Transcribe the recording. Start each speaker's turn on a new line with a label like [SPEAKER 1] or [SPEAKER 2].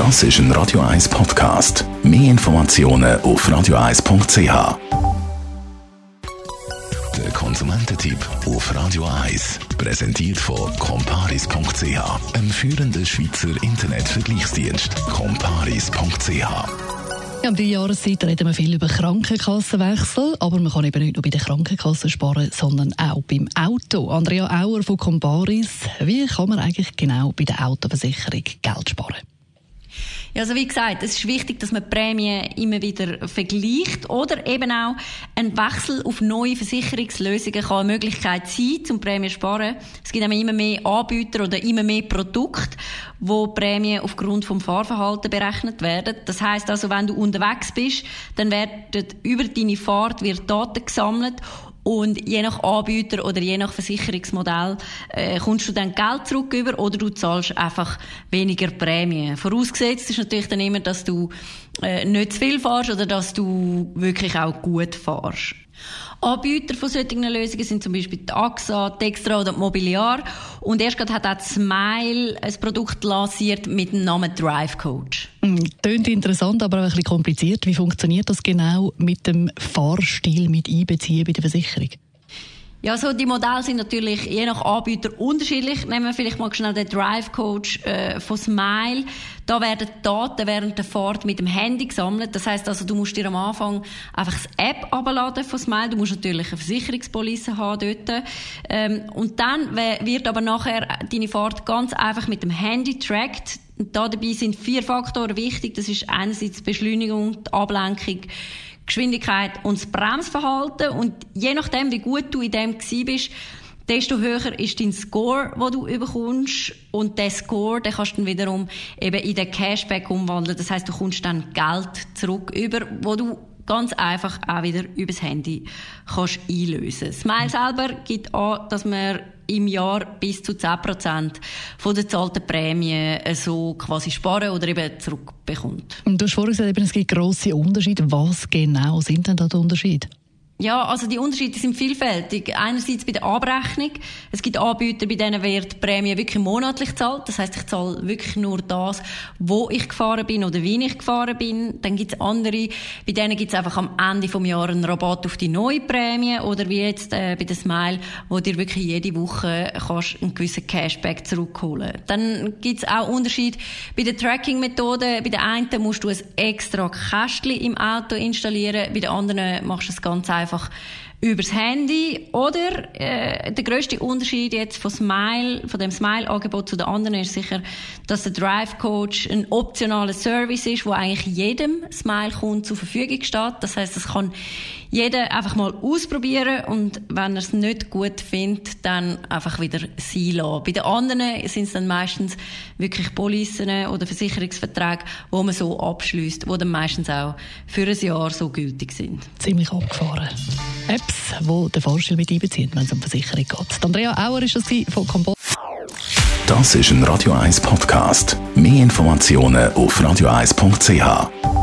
[SPEAKER 1] Das ist ein Radio 1 Podcast. Mehr Informationen auf radio1.ch. Der Konsumententipp auf Radio 1 präsentiert von comparis.ch, einem führenden Schweizer Internetvergleichsdienst. comparis.ch
[SPEAKER 2] ja, um diese Jahreszeit reden wir viel über Krankenkassenwechsel, aber man kann eben nicht nur bei den Krankenkassen sparen, sondern auch beim Auto. Andrea Auer von Comparis, wie kann man eigentlich genau bei der Autoversicherung Geld sparen?
[SPEAKER 3] Ja, also wie gesagt, es ist wichtig, dass man Prämien immer wieder vergleicht oder eben auch ein Wechsel auf neue Versicherungslösungen kann eine Möglichkeit sein, zum Prämien zu sparen. Es gibt immer mehr Anbieter oder immer mehr Produkte, wo Prämien aufgrund vom Fahrverhalten berechnet werden. Das heißt also, wenn du unterwegs bist, dann werden über deine Fahrt wird Daten gesammelt und je nach Anbieter oder je nach Versicherungsmodell äh, kommst du dann Geld zurück über oder du zahlst einfach weniger Prämie. Vorausgesetzt ist natürlich dann immer, dass du äh, nicht zu viel fährst oder dass du wirklich auch gut fährst. Anbieter von solchen Lösungen sind zum Beispiel die AXA, die Extra oder die Mobiliar. Und erst gerade hat auch Smile ein Produkt lanciert mit dem Namen Drive Coach.
[SPEAKER 2] Tönt hm, interessant, aber auch ein bisschen kompliziert. Wie funktioniert das genau mit dem Fahrstil mit einbeziehen bei der Versicherung?
[SPEAKER 3] Ja, so die Modelle sind natürlich je nach Anbieter unterschiedlich. Nehmen wir vielleicht mal schnell den Drive Coach äh, von Smile. Da werden Daten während der Fahrt mit dem Handy gesammelt. Das heißt also, du musst dir am Anfang einfach das App abladen von Smile. Du musst natürlich eine Versicherungspolice haben dort. Ähm, und dann wird aber nachher deine Fahrt ganz einfach mit dem Handy trackt. Und da dabei sind vier Faktoren wichtig. Das ist einerseits die Beschleunigung, die Ablenkung, Geschwindigkeit und das Bremsverhalten. Und je nachdem, wie gut du in dem bist, desto höher ist dein Score, wo du überkommst. Und der Score, den kannst du dann wiederum eben in den Cashback umwandeln. Das heißt, du kommst dann Geld zurück über, wo du ganz einfach auch wieder übers Handy kannst einlösen. Smile selber gibt an, dass man im Jahr bis zu 10% von der zahlten Prämie so quasi sparen oder eben zurückbekommt.
[SPEAKER 2] Du hast vorhin gesagt, es gibt grosse Unterschiede. Was genau sind denn da die Unterschiede?
[SPEAKER 3] Ja, also die Unterschiede sind vielfältig. Einerseits bei der Abrechnung. Es gibt Anbieter, bei denen wird die Prämie wirklich monatlich zahlt. Das heißt, ich zahle wirklich nur das, wo ich gefahren bin oder wie ich gefahren bin. Dann gibt es andere, bei denen gibt es einfach am Ende vom Jahr einen Rabatt auf die neue Prämie oder wie jetzt äh, bei der Smile, wo dir wirklich jede Woche kannst einen gewissen Cashback zurückholen. Dann gibt es auch Unterschiede bei der Tracking-Methode. Bei der einen musst du ein extra Kästchen im Auto installieren, bei der anderen machst du es ganz einfach einfach übers Handy oder äh, der größte Unterschied jetzt von Smile, von dem Smile-Angebot zu den anderen ist sicher, dass der Drive Coach ein optionaler Service ist, wo eigentlich jedem Smile-Kunden zur Verfügung steht. Das heißt, das kann jeder einfach mal ausprobieren und wenn er es nicht gut findet, dann einfach wieder sein lassen. Bei den anderen sind es dann meistens wirklich Policen oder Versicherungsverträge, wo man so abschließt, wo dann meistens auch für ein Jahr so gültig sind.
[SPEAKER 2] Ziemlich abgefahren. Apps, die den Vorstil mit einbeziehen, wenn es um Versicherung geht. Andrea Auer ist das von Combo.
[SPEAKER 1] Das ist ein Radio 1 Podcast. Mehr Informationen auf radio1.ch.